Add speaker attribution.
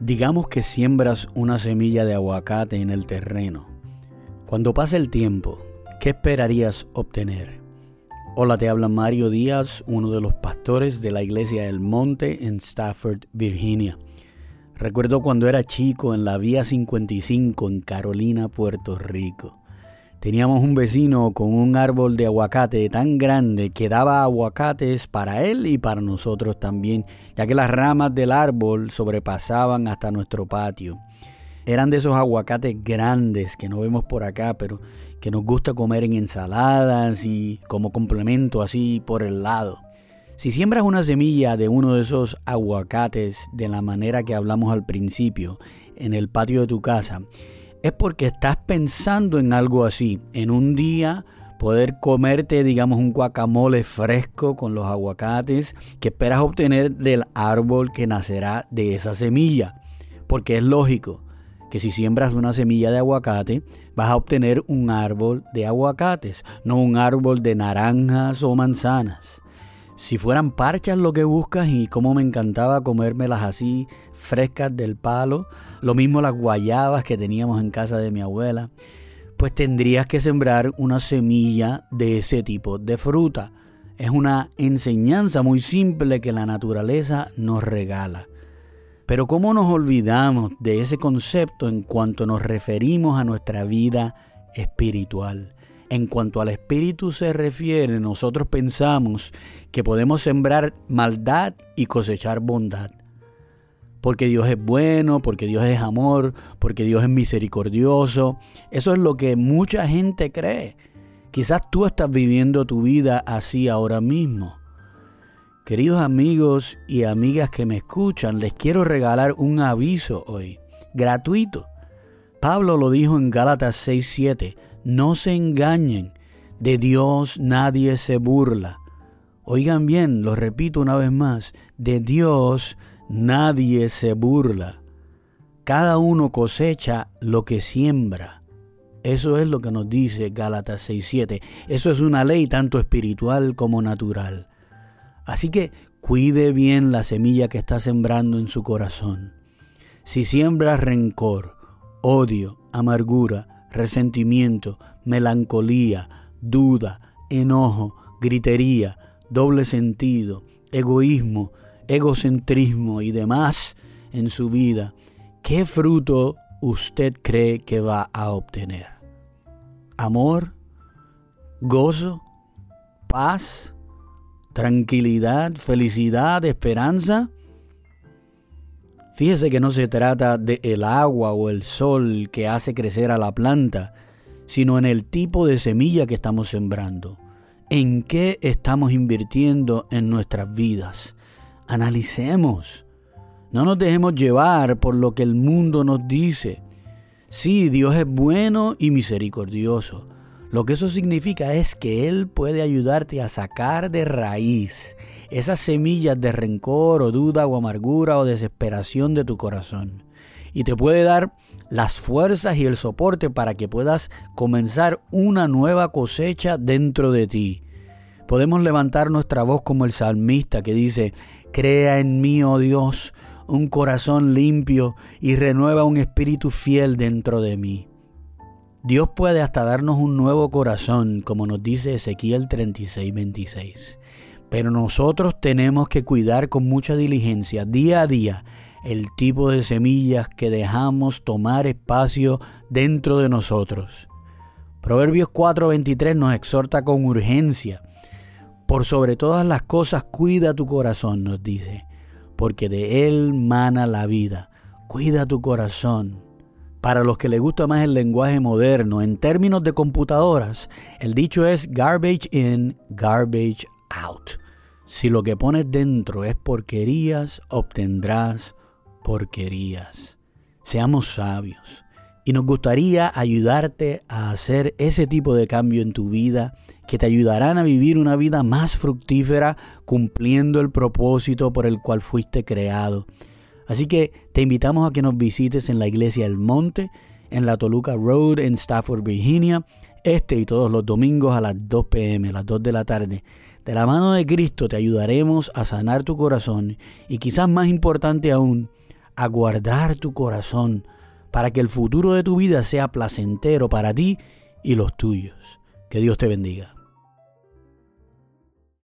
Speaker 1: Digamos que siembras una semilla de aguacate en el terreno. Cuando pase el tiempo, ¿qué esperarías obtener? Hola, te habla Mario Díaz, uno de los pastores de la iglesia del Monte en Stafford, Virginia. Recuerdo cuando era chico en la Vía 55 en Carolina, Puerto Rico. Teníamos un vecino con un árbol de aguacate tan grande que daba aguacates para él y para nosotros también, ya que las ramas del árbol sobrepasaban hasta nuestro patio. Eran de esos aguacates grandes que no vemos por acá, pero que nos gusta comer en ensaladas y como complemento así por el lado. Si siembras una semilla de uno de esos aguacates de la manera que hablamos al principio en el patio de tu casa, es porque estás pensando en algo así, en un día poder comerte, digamos, un guacamole fresco con los aguacates que esperas obtener del árbol que nacerá de esa semilla. Porque es lógico que si siembras una semilla de aguacate, vas a obtener un árbol de aguacates, no un árbol de naranjas o manzanas. Si fueran parchas lo que buscas y como me encantaba comérmelas así frescas del palo, lo mismo las guayabas que teníamos en casa de mi abuela, pues tendrías que sembrar una semilla de ese tipo de fruta. Es una enseñanza muy simple que la naturaleza nos regala. Pero ¿cómo nos olvidamos de ese concepto en cuanto nos referimos a nuestra vida espiritual? En cuanto al espíritu se refiere, nosotros pensamos que podemos sembrar maldad y cosechar bondad. Porque Dios es bueno, porque Dios es amor, porque Dios es misericordioso. Eso es lo que mucha gente cree. Quizás tú estás viviendo tu vida así ahora mismo. Queridos amigos y amigas que me escuchan, les quiero regalar un aviso hoy, gratuito. Pablo lo dijo en Gálatas 6:7 no se engañen, de Dios nadie se burla. Oigan bien, lo repito una vez más, de Dios nadie se burla. Cada uno cosecha lo que siembra. Eso es lo que nos dice Gálatas 6.7. Eso es una ley tanto espiritual como natural. Así que cuide bien la semilla que está sembrando en su corazón. Si siembras rencor, odio, amargura, resentimiento, melancolía, duda, enojo, gritería, doble sentido, egoísmo, egocentrismo y demás en su vida, ¿qué fruto usted cree que va a obtener? ¿Amor? ¿Gozo? ¿Paz? ¿Tranquilidad? ¿Felicidad? ¿Esperanza? Fíjese que no se trata de el agua o el sol que hace crecer a la planta, sino en el tipo de semilla que estamos sembrando. ¿En qué estamos invirtiendo en nuestras vidas? Analicemos. No nos dejemos llevar por lo que el mundo nos dice. Sí, Dios es bueno y misericordioso. Lo que eso significa es que Él puede ayudarte a sacar de raíz esas semillas de rencor o duda o amargura o desesperación de tu corazón. Y te puede dar las fuerzas y el soporte para que puedas comenzar una nueva cosecha dentro de ti. Podemos levantar nuestra voz como el salmista que dice, Crea en mí, oh Dios, un corazón limpio y renueva un espíritu fiel dentro de mí. Dios puede hasta darnos un nuevo corazón, como nos dice Ezequiel 36, 26. Pero nosotros tenemos que cuidar con mucha diligencia día a día el tipo de semillas que dejamos tomar espacio dentro de nosotros. Proverbios 4:23 nos exhorta con urgencia. Por sobre todas las cosas cuida tu corazón, nos dice, porque de él mana la vida. Cuida tu corazón. Para los que les gusta más el lenguaje moderno, en términos de computadoras, el dicho es garbage in, garbage out. Si lo que pones dentro es porquerías, obtendrás porquerías. Seamos sabios. Y nos gustaría ayudarte a hacer ese tipo de cambio en tu vida que te ayudarán a vivir una vida más fructífera cumpliendo el propósito por el cual fuiste creado. Así que te invitamos a que nos visites en la iglesia El Monte, en la Toluca Road en Stafford, Virginia, este y todos los domingos a las 2 pm, las 2 de la tarde. De la mano de Cristo te ayudaremos a sanar tu corazón y quizás más importante aún, a guardar tu corazón para que el futuro de tu vida sea placentero para ti y los tuyos. Que Dios te bendiga.